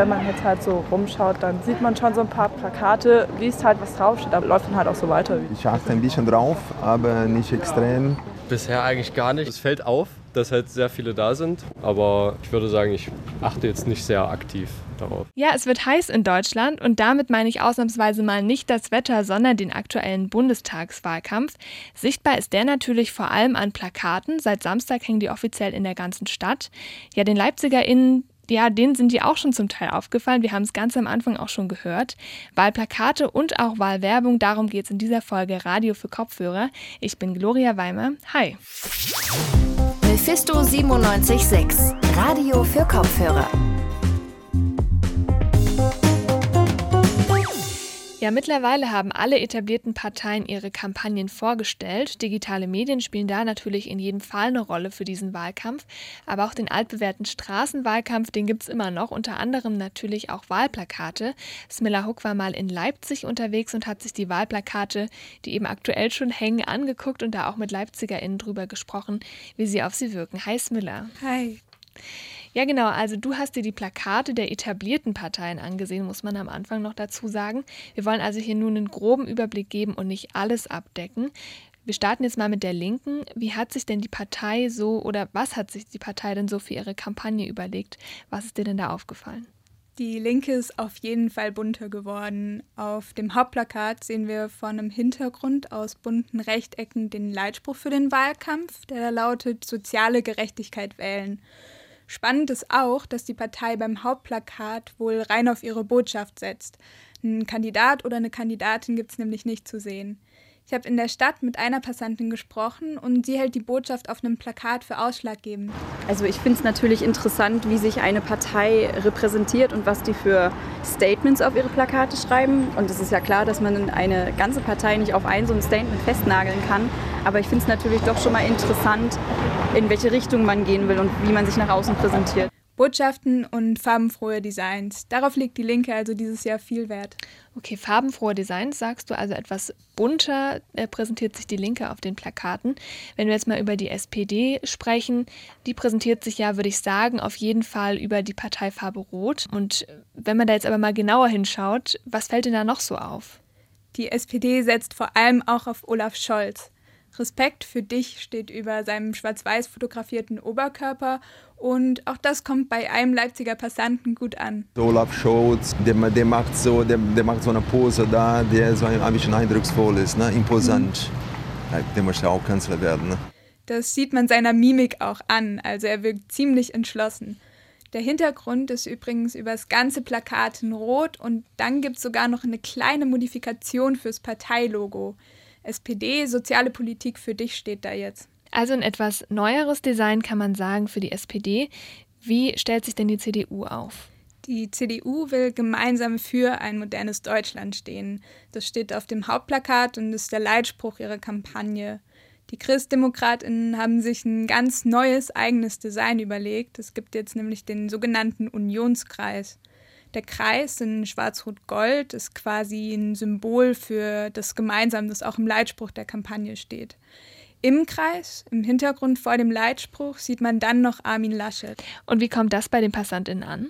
Wenn man jetzt halt so rumschaut, dann sieht man schon so ein paar Plakate, liest halt was draufsteht, aber läuft dann halt auch so weiter. Ich achte ein bisschen drauf, aber nicht extrem. Bisher eigentlich gar nicht. Es fällt auf, dass halt sehr viele da sind, aber ich würde sagen, ich achte jetzt nicht sehr aktiv darauf. Ja, es wird heiß in Deutschland und damit meine ich ausnahmsweise mal nicht das Wetter, sondern den aktuellen Bundestagswahlkampf. Sichtbar ist der natürlich vor allem an Plakaten. Seit Samstag hängen die offiziell in der ganzen Stadt. Ja, den LeipzigerInnen ja, denen sind die auch schon zum Teil aufgefallen. Wir haben es ganz am Anfang auch schon gehört. Wahlplakate und auch Wahlwerbung, darum geht es in dieser Folge Radio für Kopfhörer. Ich bin Gloria Weimer. Hi. Mephisto 976, Radio für Kopfhörer. Mittlerweile haben alle etablierten Parteien ihre Kampagnen vorgestellt. Digitale Medien spielen da natürlich in jedem Fall eine Rolle für diesen Wahlkampf. Aber auch den altbewährten Straßenwahlkampf, den gibt es immer noch. Unter anderem natürlich auch Wahlplakate. Smilla Huck war mal in Leipzig unterwegs und hat sich die Wahlplakate, die eben aktuell schon hängen, angeguckt und da auch mit LeipzigerInnen drüber gesprochen, wie sie auf sie wirken. Hi Smilla. Hi. Ja, genau. Also du hast dir die Plakate der etablierten Parteien angesehen, muss man am Anfang noch dazu sagen. Wir wollen also hier nun einen groben Überblick geben und nicht alles abdecken. Wir starten jetzt mal mit der Linken. Wie hat sich denn die Partei so oder was hat sich die Partei denn so für ihre Kampagne überlegt? Was ist dir denn da aufgefallen? Die Linke ist auf jeden Fall bunter geworden. Auf dem Hauptplakat sehen wir vor einem Hintergrund aus bunten Rechtecken den Leitspruch für den Wahlkampf, der da lautet soziale Gerechtigkeit wählen. Spannend ist auch, dass die Partei beim Hauptplakat wohl rein auf ihre Botschaft setzt. Ein Kandidat oder eine Kandidatin gibt es nämlich nicht zu sehen. Ich habe in der Stadt mit einer Passantin gesprochen und sie hält die Botschaft auf einem Plakat für ausschlaggebend. Also ich finde es natürlich interessant, wie sich eine Partei repräsentiert und was die für Statements auf ihre Plakate schreiben. Und es ist ja klar, dass man eine ganze Partei nicht auf ein so ein Statement festnageln kann. Aber ich finde es natürlich doch schon mal interessant, in welche Richtung man gehen will und wie man sich nach außen präsentiert. Botschaften und farbenfrohe Designs. Darauf legt die Linke also dieses Jahr viel Wert. Okay, farbenfrohe Designs sagst du, also etwas bunter äh, präsentiert sich die Linke auf den Plakaten. Wenn wir jetzt mal über die SPD sprechen, die präsentiert sich ja, würde ich sagen, auf jeden Fall über die Parteifarbe Rot. Und wenn man da jetzt aber mal genauer hinschaut, was fällt denn da noch so auf? Die SPD setzt vor allem auch auf Olaf Scholz. Respekt für dich steht über seinem schwarz-weiß fotografierten Oberkörper und auch das kommt bei einem Leipziger Passanten gut an. Olaf Scholz, der, der, macht so, der, der macht so eine Pose da, der so ein, ein bisschen eindrucksvoll ist, ne? imposant. Mhm. Der möchte auch Kanzler werden. Ne? Das sieht man seiner Mimik auch an, also er wirkt ziemlich entschlossen. Der Hintergrund ist übrigens über das ganze Plakat in Rot und dann gibt es sogar noch eine kleine Modifikation fürs Parteilogo. SPD, soziale Politik für dich steht da jetzt. Also ein etwas neueres Design kann man sagen für die SPD. Wie stellt sich denn die CDU auf? Die CDU will gemeinsam für ein modernes Deutschland stehen. Das steht auf dem Hauptplakat und ist der Leitspruch ihrer Kampagne. Die Christdemokratinnen haben sich ein ganz neues eigenes Design überlegt. Es gibt jetzt nämlich den sogenannten Unionskreis. Der Kreis in Schwarz-Rot-Gold ist quasi ein Symbol für das Gemeinsam, das auch im Leitspruch der Kampagne steht. Im Kreis, im Hintergrund vor dem Leitspruch, sieht man dann noch Armin Laschet. Und wie kommt das bei den PassantInnen an?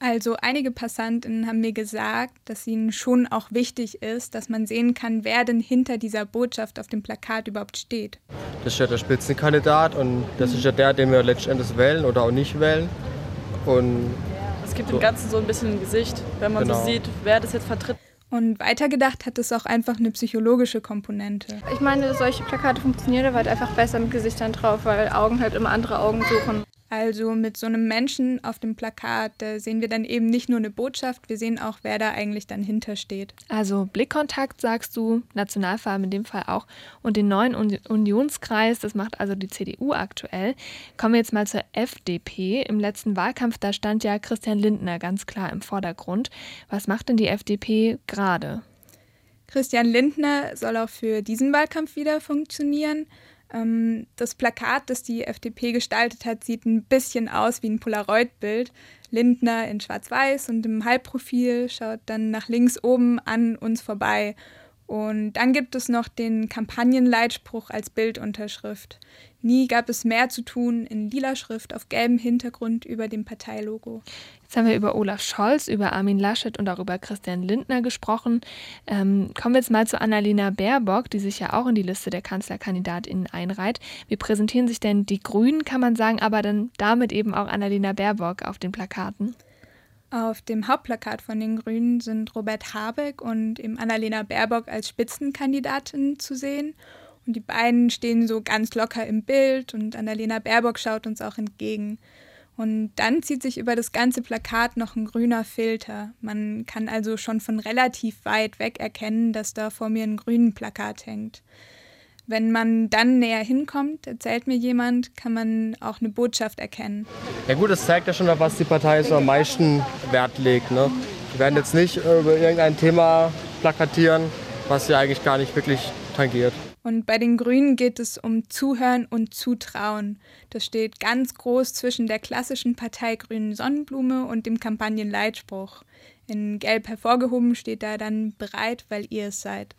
Also einige PassantInnen haben mir gesagt, dass ihnen schon auch wichtig ist, dass man sehen kann, wer denn hinter dieser Botschaft auf dem Plakat überhaupt steht. Das ist ja der Spitzenkandidat und das ist ja der, den wir letztendlich wählen oder auch nicht wählen. Und es gibt so. dem Ganzen so ein bisschen ein Gesicht, wenn man genau. so sieht, wer das jetzt vertritt. Und weitergedacht hat es auch einfach eine psychologische Komponente. Ich meine, solche Plakate funktionieren halt einfach besser mit Gesichtern drauf, weil Augen halt immer andere Augen suchen. Also mit so einem Menschen auf dem Plakat sehen wir dann eben nicht nur eine Botschaft, wir sehen auch, wer da eigentlich dann hintersteht. Also Blickkontakt sagst du, Nationalfarben in dem Fall auch und den neuen Unionskreis, das macht also die CDU aktuell. Kommen wir jetzt mal zur FDP. Im letzten Wahlkampf, da stand ja Christian Lindner ganz klar im Vordergrund. Was macht denn die FDP gerade? Christian Lindner soll auch für diesen Wahlkampf wieder funktionieren. Ähm, das Plakat, das die FDP gestaltet hat, sieht ein bisschen aus wie ein Polaroid-Bild. Lindner in Schwarz-Weiß und im Halbprofil schaut dann nach links oben an uns vorbei. Und dann gibt es noch den Kampagnenleitspruch als Bildunterschrift. Nie gab es mehr zu tun in lila Schrift auf gelbem Hintergrund über dem Parteilogo. Jetzt haben wir über Olaf Scholz, über Armin Laschet und auch über Christian Lindner gesprochen. Ähm, kommen wir jetzt mal zu Annalena Baerbock, die sich ja auch in die Liste der Kanzlerkandidatinnen einreiht. Wie präsentieren sich denn die Grünen, kann man sagen, aber dann damit eben auch Annalena Baerbock auf den Plakaten? Auf dem Hauptplakat von den Grünen sind Robert Habeck und eben Annalena Baerbock als Spitzenkandidatin zu sehen. Und die beiden stehen so ganz locker im Bild und Annalena Baerbock schaut uns auch entgegen. Und dann zieht sich über das ganze Plakat noch ein grüner Filter. Man kann also schon von relativ weit weg erkennen, dass da vor mir ein grünen Plakat hängt. Wenn man dann näher hinkommt, erzählt mir jemand, kann man auch eine Botschaft erkennen. Ja gut, das zeigt ja schon, auf was die Partei so am meisten Wert legt. Ne? Wir werden jetzt nicht über irgendein Thema plakatieren, was sie eigentlich gar nicht wirklich tangiert. Und bei den Grünen geht es um Zuhören und Zutrauen. Das steht ganz groß zwischen der klassischen Partei Grünen Sonnenblume und dem Kampagnenleitspruch. In Gelb hervorgehoben steht da dann bereit, weil ihr es seid.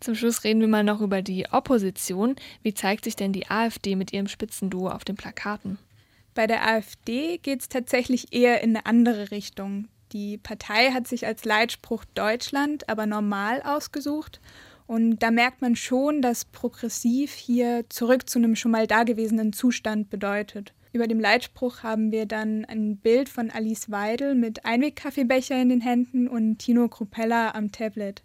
Zum Schluss reden wir mal noch über die Opposition. Wie zeigt sich denn die AfD mit ihrem Spitzenduo auf den Plakaten? Bei der AfD geht es tatsächlich eher in eine andere Richtung. Die Partei hat sich als Leitspruch Deutschland aber normal ausgesucht und da merkt man schon, dass progressiv hier zurück zu einem schon mal dagewesenen Zustand bedeutet. Über dem Leitspruch haben wir dann ein Bild von Alice Weidel mit Einwegkaffeebecher in den Händen und Tino Kruppella am Tablet.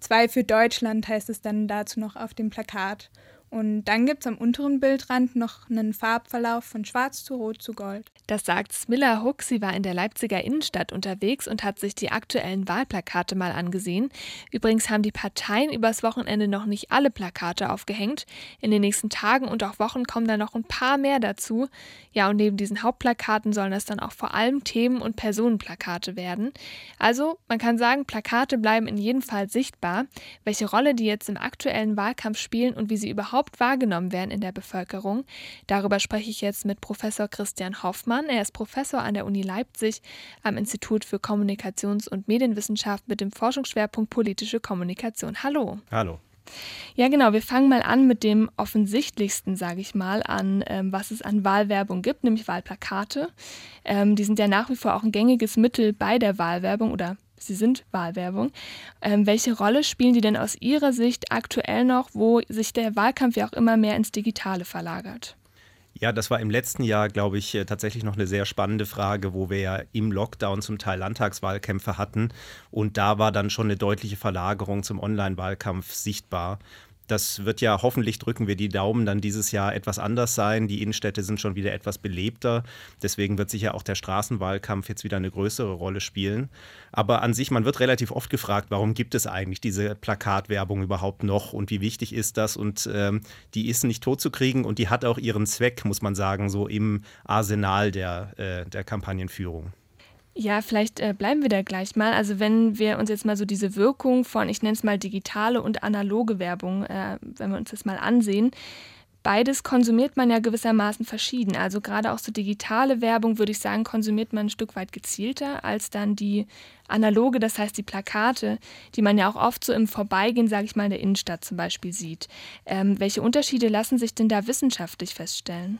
Zwei für Deutschland heißt es dann dazu noch auf dem Plakat. Und dann gibt es am unteren Bildrand noch einen Farbverlauf von schwarz zu rot zu gold. Das sagt Smilla Hook. Sie war in der Leipziger Innenstadt unterwegs und hat sich die aktuellen Wahlplakate mal angesehen. Übrigens haben die Parteien übers Wochenende noch nicht alle Plakate aufgehängt. In den nächsten Tagen und auch Wochen kommen da noch ein paar mehr dazu. Ja, und neben diesen Hauptplakaten sollen das dann auch vor allem Themen- und Personenplakate werden. Also, man kann sagen, Plakate bleiben in jedem Fall sichtbar. Welche Rolle die jetzt im aktuellen Wahlkampf spielen und wie sie überhaupt überhaupt wahrgenommen werden in der Bevölkerung. Darüber spreche ich jetzt mit Professor Christian Hoffmann. Er ist Professor an der Uni Leipzig am Institut für Kommunikations- und Medienwissenschaft mit dem Forschungsschwerpunkt politische Kommunikation. Hallo. Hallo. Ja, genau. Wir fangen mal an mit dem offensichtlichsten, sage ich mal, an ähm, was es an Wahlwerbung gibt, nämlich Wahlplakate. Ähm, die sind ja nach wie vor auch ein gängiges Mittel bei der Wahlwerbung oder Sie sind Wahlwerbung. Ähm, welche Rolle spielen die denn aus Ihrer Sicht aktuell noch, wo sich der Wahlkampf ja auch immer mehr ins Digitale verlagert? Ja, das war im letzten Jahr, glaube ich, äh, tatsächlich noch eine sehr spannende Frage, wo wir ja im Lockdown zum Teil Landtagswahlkämpfe hatten. Und da war dann schon eine deutliche Verlagerung zum Online-Wahlkampf sichtbar. Das wird ja hoffentlich drücken wir die Daumen dann dieses Jahr etwas anders sein. Die Innenstädte sind schon wieder etwas belebter. Deswegen wird sicher auch der Straßenwahlkampf jetzt wieder eine größere Rolle spielen. Aber an sich, man wird relativ oft gefragt, warum gibt es eigentlich diese Plakatwerbung überhaupt noch und wie wichtig ist das? Und ähm, die ist nicht totzukriegen und die hat auch ihren Zweck, muss man sagen, so im Arsenal der, äh, der Kampagnenführung. Ja, vielleicht äh, bleiben wir da gleich mal. Also wenn wir uns jetzt mal so diese Wirkung von, ich nenne es mal digitale und analoge Werbung, äh, wenn wir uns das mal ansehen, beides konsumiert man ja gewissermaßen verschieden. Also gerade auch so digitale Werbung, würde ich sagen, konsumiert man ein Stück weit gezielter als dann die analoge, das heißt die Plakate, die man ja auch oft so im Vorbeigehen, sage ich mal, in der Innenstadt zum Beispiel sieht. Ähm, welche Unterschiede lassen sich denn da wissenschaftlich feststellen?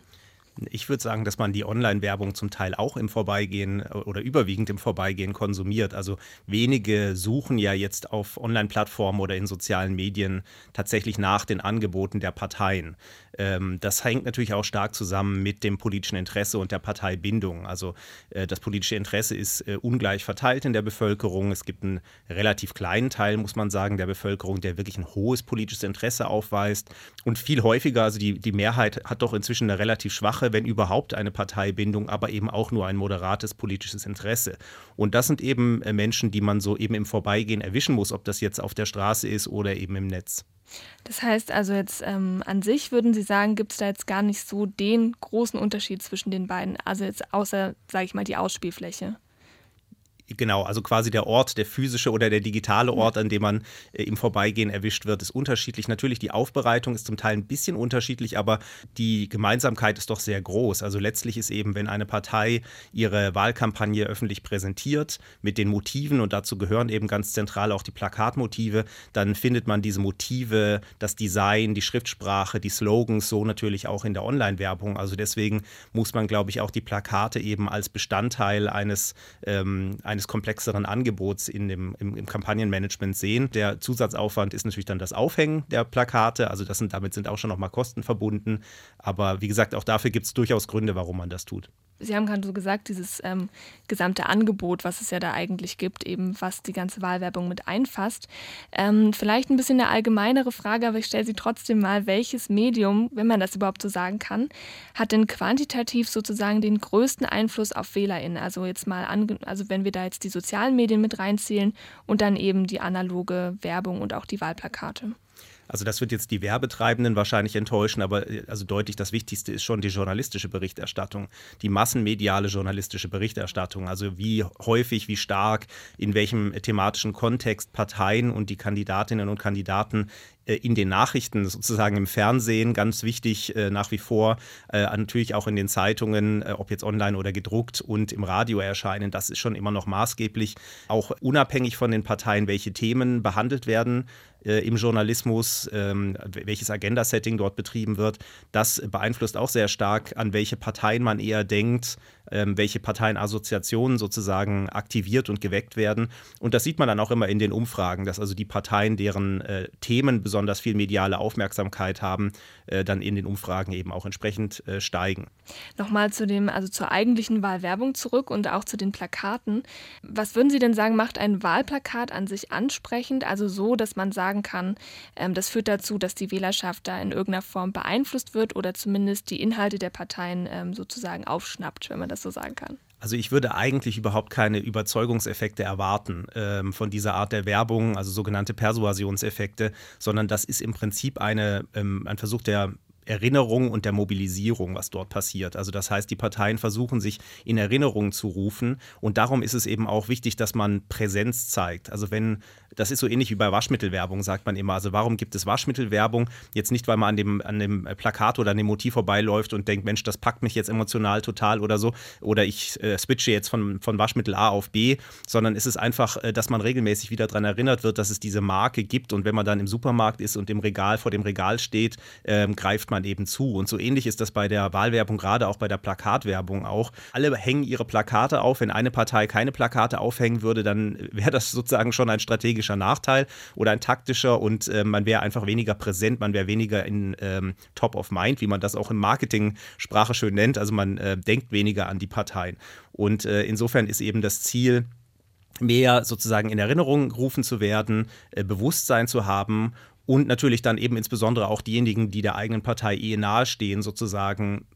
Ich würde sagen, dass man die Online-Werbung zum Teil auch im Vorbeigehen äh, oder überwiegend im Vorbeigehen konsumiert. Also wenige suchen ja jetzt auf Online-Plattformen oder in sozialen Medien tatsächlich nach den Angeboten der Parteien. Ähm, das hängt natürlich auch stark zusammen mit dem politischen Interesse und der Parteibindung. Also äh, das politische Interesse ist äh, ungleich verteilt in der Bevölkerung. Es gibt einen relativ kleinen Teil, muss man sagen, der Bevölkerung, der wirklich ein hohes politisches Interesse aufweist. Und viel häufiger, also die, die Mehrheit hat doch inzwischen eine relativ schwache, wenn überhaupt eine Parteibindung, aber eben auch nur ein moderates politisches Interesse. Und das sind eben äh, Menschen, die man so eben im Vorbeigehen erwischen muss, ob das jetzt auf der Straße ist oder eben im Netz. Das heißt also jetzt ähm, an sich würden Sie sagen, gibt es da jetzt gar nicht so den großen Unterschied zwischen den beiden, also jetzt außer, sage ich mal, die Ausspielfläche. Genau, also quasi der Ort, der physische oder der digitale Ort, an dem man äh, im Vorbeigehen erwischt wird, ist unterschiedlich. Natürlich, die Aufbereitung ist zum Teil ein bisschen unterschiedlich, aber die Gemeinsamkeit ist doch sehr groß. Also letztlich ist eben, wenn eine Partei ihre Wahlkampagne öffentlich präsentiert mit den Motiven und dazu gehören eben ganz zentral auch die Plakatmotive, dann findet man diese Motive, das Design, die Schriftsprache, die Slogans so natürlich auch in der Online-Werbung. Also deswegen muss man, glaube ich, auch die Plakate eben als Bestandteil eines, ähm, eines komplexeren Angebots in dem, im, im Kampagnenmanagement sehen. Der Zusatzaufwand ist natürlich dann das Aufhängen der Plakate. Also das sind, damit sind auch schon nochmal Kosten verbunden. Aber wie gesagt, auch dafür gibt es durchaus Gründe, warum man das tut. Sie haben gerade so gesagt, dieses ähm, gesamte Angebot, was es ja da eigentlich gibt, eben was die ganze Wahlwerbung mit einfasst. Ähm, vielleicht ein bisschen eine allgemeinere Frage, aber ich stelle sie trotzdem mal, welches Medium, wenn man das überhaupt so sagen kann, hat denn quantitativ sozusagen den größten Einfluss auf WählerInnen? Also jetzt mal, also wenn wir da jetzt die sozialen Medien mit reinzählen und dann eben die analoge Werbung und auch die Wahlplakate. Also das wird jetzt die Werbetreibenden wahrscheinlich enttäuschen, aber äh, also deutlich das Wichtigste ist schon die journalistische Berichterstattung, die massenmediale journalistische Berichterstattung. Also wie häufig, wie stark, in welchem thematischen Kontext Parteien und die Kandidatinnen und Kandidaten äh, in den Nachrichten, sozusagen im Fernsehen, ganz wichtig äh, nach wie vor, äh, natürlich auch in den Zeitungen, äh, ob jetzt online oder gedruckt und im Radio erscheinen. Das ist schon immer noch maßgeblich, auch unabhängig von den Parteien, welche Themen behandelt werden äh, im Journalismus, ähm, welches Agenda-Setting dort betrieben wird. Das beeinflusst auch sehr stark, an welche Parteien man eher denkt, ähm, welche Parteienassoziationen sozusagen aktiviert und geweckt werden. Und das sieht man dann auch immer in den Umfragen, dass also die Parteien, deren äh, Themen besonders viel mediale Aufmerksamkeit haben, äh, dann in den Umfragen eben auch entsprechend äh, steigen. Nochmal zu dem, also zur eigentlichen Wahlwerbung zurück und auch zu den Plakaten. Was würden Sie denn sagen, macht ein Wahlplakat an sich ansprechend, also so, dass man sagen kann, ähm, das führt dazu, dass die Wählerschaft da in irgendeiner Form beeinflusst wird oder zumindest die Inhalte der Parteien ähm, sozusagen aufschnappt, wenn man das so sagen kann? Also ich würde eigentlich überhaupt keine Überzeugungseffekte erwarten ähm, von dieser Art der Werbung, also sogenannte Persuasionseffekte, sondern das ist im Prinzip eine, ähm, ein Versuch der Erinnerung und der Mobilisierung, was dort passiert. Also das heißt, die Parteien versuchen sich in Erinnerung zu rufen und darum ist es eben auch wichtig, dass man Präsenz zeigt. Also wenn, das ist so ähnlich wie bei Waschmittelwerbung, sagt man immer. Also warum gibt es Waschmittelwerbung? Jetzt nicht, weil man an dem, an dem Plakat oder an dem Motiv vorbeiläuft und denkt, Mensch, das packt mich jetzt emotional total oder so. Oder ich äh, switche jetzt von, von Waschmittel A auf B, sondern es ist einfach, äh, dass man regelmäßig wieder daran erinnert wird, dass es diese Marke gibt und wenn man dann im Supermarkt ist und im Regal vor dem Regal steht, äh, greift man eben zu. Und so ähnlich ist das bei der Wahlwerbung, gerade auch bei der Plakatwerbung auch. Alle hängen ihre Plakate auf. Wenn eine Partei keine Plakate aufhängen würde, dann wäre das sozusagen schon ein strategischer Nachteil oder ein taktischer und äh, man wäre einfach weniger präsent, man wäre weniger in ähm, Top of Mind, wie man das auch in Marketing-Sprache schön nennt. Also man äh, denkt weniger an die Parteien. Und äh, insofern ist eben das Ziel, mehr sozusagen in Erinnerung gerufen zu werden, äh, Bewusstsein zu haben und natürlich dann eben insbesondere auch diejenigen, die der eigenen Partei eh nahestehen, sozusagen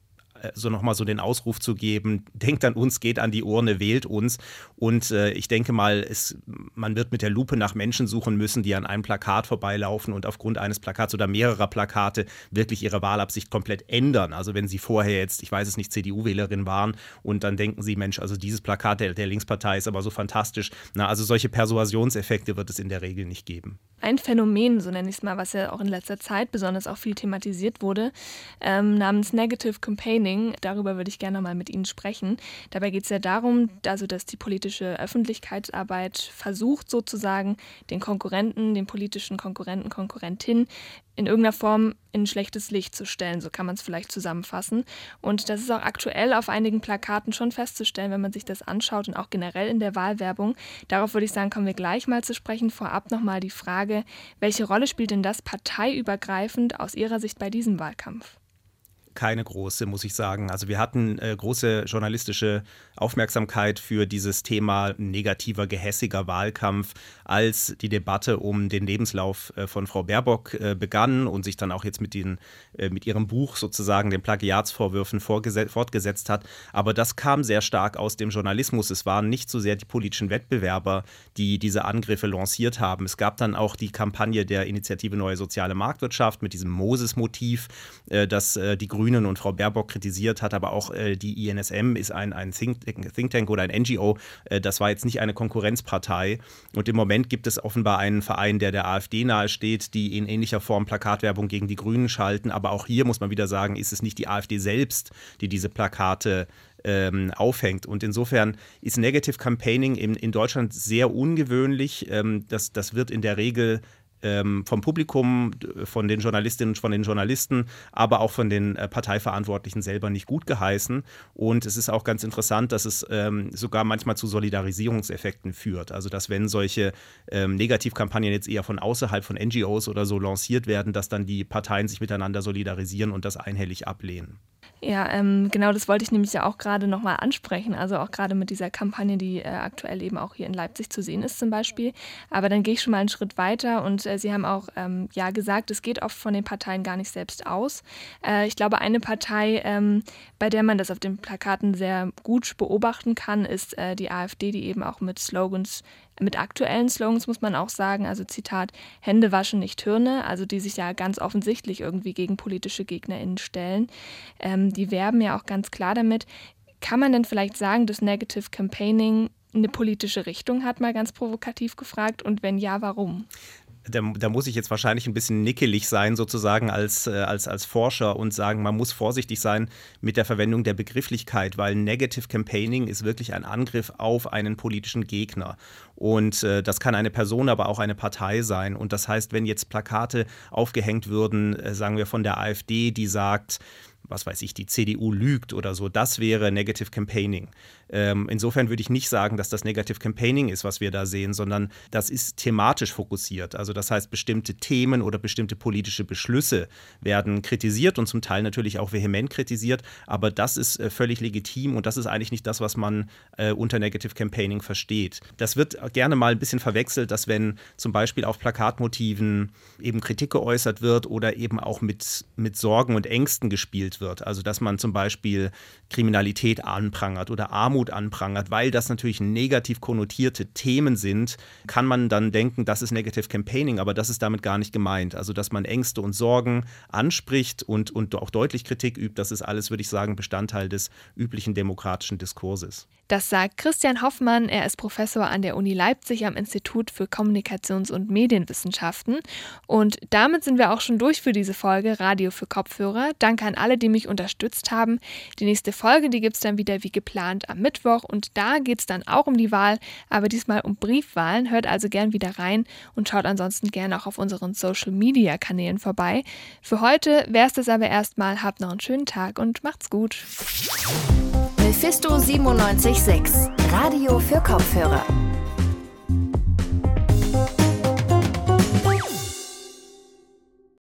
so nochmal so den Ausruf zu geben, denkt an uns, geht an die Urne, wählt uns. Und äh, ich denke mal, es, man wird mit der Lupe nach Menschen suchen müssen, die an einem Plakat vorbeilaufen und aufgrund eines Plakats oder mehrerer Plakate wirklich ihre Wahlabsicht komplett ändern. Also wenn sie vorher jetzt, ich weiß es nicht, CDU-Wählerin waren und dann denken sie, Mensch, also dieses Plakat der, der Linkspartei ist aber so fantastisch. Na, also solche Persuasionseffekte wird es in der Regel nicht geben. Ein Phänomen, so nenne ich es mal, was ja auch in letzter Zeit besonders auch viel thematisiert wurde, ähm, namens Negative Campaigning. Darüber würde ich gerne mal mit Ihnen sprechen. Dabei geht es ja darum, also dass die politische Öffentlichkeitsarbeit versucht sozusagen den Konkurrenten, den politischen Konkurrenten, Konkurrentin in irgendeiner Form in ein schlechtes Licht zu stellen, so kann man es vielleicht zusammenfassen. Und das ist auch aktuell auf einigen Plakaten schon festzustellen, wenn man sich das anschaut und auch generell in der Wahlwerbung. Darauf würde ich sagen, kommen wir gleich mal zu sprechen. Vorab nochmal die Frage, welche Rolle spielt denn das parteiübergreifend aus Ihrer Sicht bei diesem Wahlkampf? Keine große, muss ich sagen. Also wir hatten äh, große journalistische Aufmerksamkeit für dieses Thema negativer, gehässiger Wahlkampf, als die Debatte um den Lebenslauf äh, von Frau Baerbock äh, begann und sich dann auch jetzt mit, den, äh, mit ihrem Buch sozusagen den Plagiatsvorwürfen fortgesetzt hat. Aber das kam sehr stark aus dem Journalismus. Es waren nicht so sehr die politischen Wettbewerber, die diese Angriffe lanciert haben. Es gab dann auch die Kampagne der Initiative Neue Soziale Marktwirtschaft mit diesem Moses-Motiv, äh, das äh, die Grünen Grünen und Frau Baerbock kritisiert hat, aber auch äh, die INSM ist ein, ein Think, Think, Tank oder ein NGO. Äh, das war jetzt nicht eine Konkurrenzpartei. Und im Moment gibt es offenbar einen Verein, der der AfD nahesteht, die in ähnlicher Form Plakatwerbung gegen die Grünen schalten. Aber auch hier muss man wieder sagen, ist es nicht die AfD selbst, die diese Plakate ähm, aufhängt. Und insofern ist Negative Campaigning in, in Deutschland sehr ungewöhnlich. Ähm, das, das wird in der Regel vom Publikum, von den Journalistinnen und von den Journalisten, aber auch von den äh, Parteiverantwortlichen selber nicht gut geheißen. Und es ist auch ganz interessant, dass es ähm, sogar manchmal zu Solidarisierungseffekten führt. Also dass wenn solche ähm, Negativkampagnen jetzt eher von außerhalb von NGOs oder so lanciert werden, dass dann die Parteien sich miteinander solidarisieren und das einhellig ablehnen. Ja, ähm, genau das wollte ich nämlich ja auch gerade nochmal ansprechen. Also auch gerade mit dieser Kampagne, die äh, aktuell eben auch hier in Leipzig zu sehen ist zum Beispiel. Aber dann gehe ich schon mal einen Schritt weiter und äh, Sie haben auch ähm, ja gesagt, es geht oft von den Parteien gar nicht selbst aus. Äh, ich glaube, eine Partei, ähm, bei der man das auf den Plakaten sehr gut beobachten kann, ist äh, die AfD, die eben auch mit Slogans mit aktuellen Slogans muss man auch sagen, also Zitat, Hände waschen, nicht Hirne, also die sich ja ganz offensichtlich irgendwie gegen politische GegnerInnen stellen. Ähm, die werben ja auch ganz klar damit. Kann man denn vielleicht sagen, dass Negative Campaigning eine politische Richtung hat, mal ganz provokativ gefragt? Und wenn ja, warum? Da, da, muss ich jetzt wahrscheinlich ein bisschen nickelig sein, sozusagen als, äh, als, als Forscher und sagen, man muss vorsichtig sein mit der Verwendung der Begrifflichkeit, weil Negative Campaigning ist wirklich ein Angriff auf einen politischen Gegner. Und äh, das kann eine Person, aber auch eine Partei sein. Und das heißt, wenn jetzt Plakate aufgehängt würden, äh, sagen wir von der AfD, die sagt, was weiß ich, die CDU lügt oder so, das wäre Negative Campaigning. Ähm, insofern würde ich nicht sagen, dass das Negative Campaigning ist, was wir da sehen, sondern das ist thematisch fokussiert. Also das heißt, bestimmte Themen oder bestimmte politische Beschlüsse werden kritisiert und zum Teil natürlich auch vehement kritisiert, aber das ist äh, völlig legitim und das ist eigentlich nicht das, was man äh, unter Negative Campaigning versteht. Das wird gerne mal ein bisschen verwechselt, dass wenn zum Beispiel auf Plakatmotiven eben Kritik geäußert wird oder eben auch mit, mit Sorgen und Ängsten gespielt wird. Also dass man zum Beispiel Kriminalität anprangert oder Armut anprangert, weil das natürlich negativ konnotierte Themen sind, kann man dann denken, das ist Negative Campaigning, aber das ist damit gar nicht gemeint. Also dass man Ängste und Sorgen anspricht und, und auch deutlich Kritik übt, das ist alles, würde ich sagen, Bestandteil des üblichen demokratischen Diskurses. Das sagt Christian Hoffmann. Er ist Professor an der Uni Leipzig am Institut für Kommunikations- und Medienwissenschaften. Und damit sind wir auch schon durch für diese Folge Radio für Kopfhörer. Danke an alle, die mich unterstützt haben. Die nächste Folge, die gibt es dann wieder wie geplant am Mittwoch. Und da geht es dann auch um die Wahl, aber diesmal um Briefwahlen. Hört also gern wieder rein und schaut ansonsten gerne auch auf unseren Social-Media-Kanälen vorbei. Für heute wäre es das aber erstmal. Habt noch einen schönen Tag und macht's gut. Mephisto 976, Radio für Kopfhörer.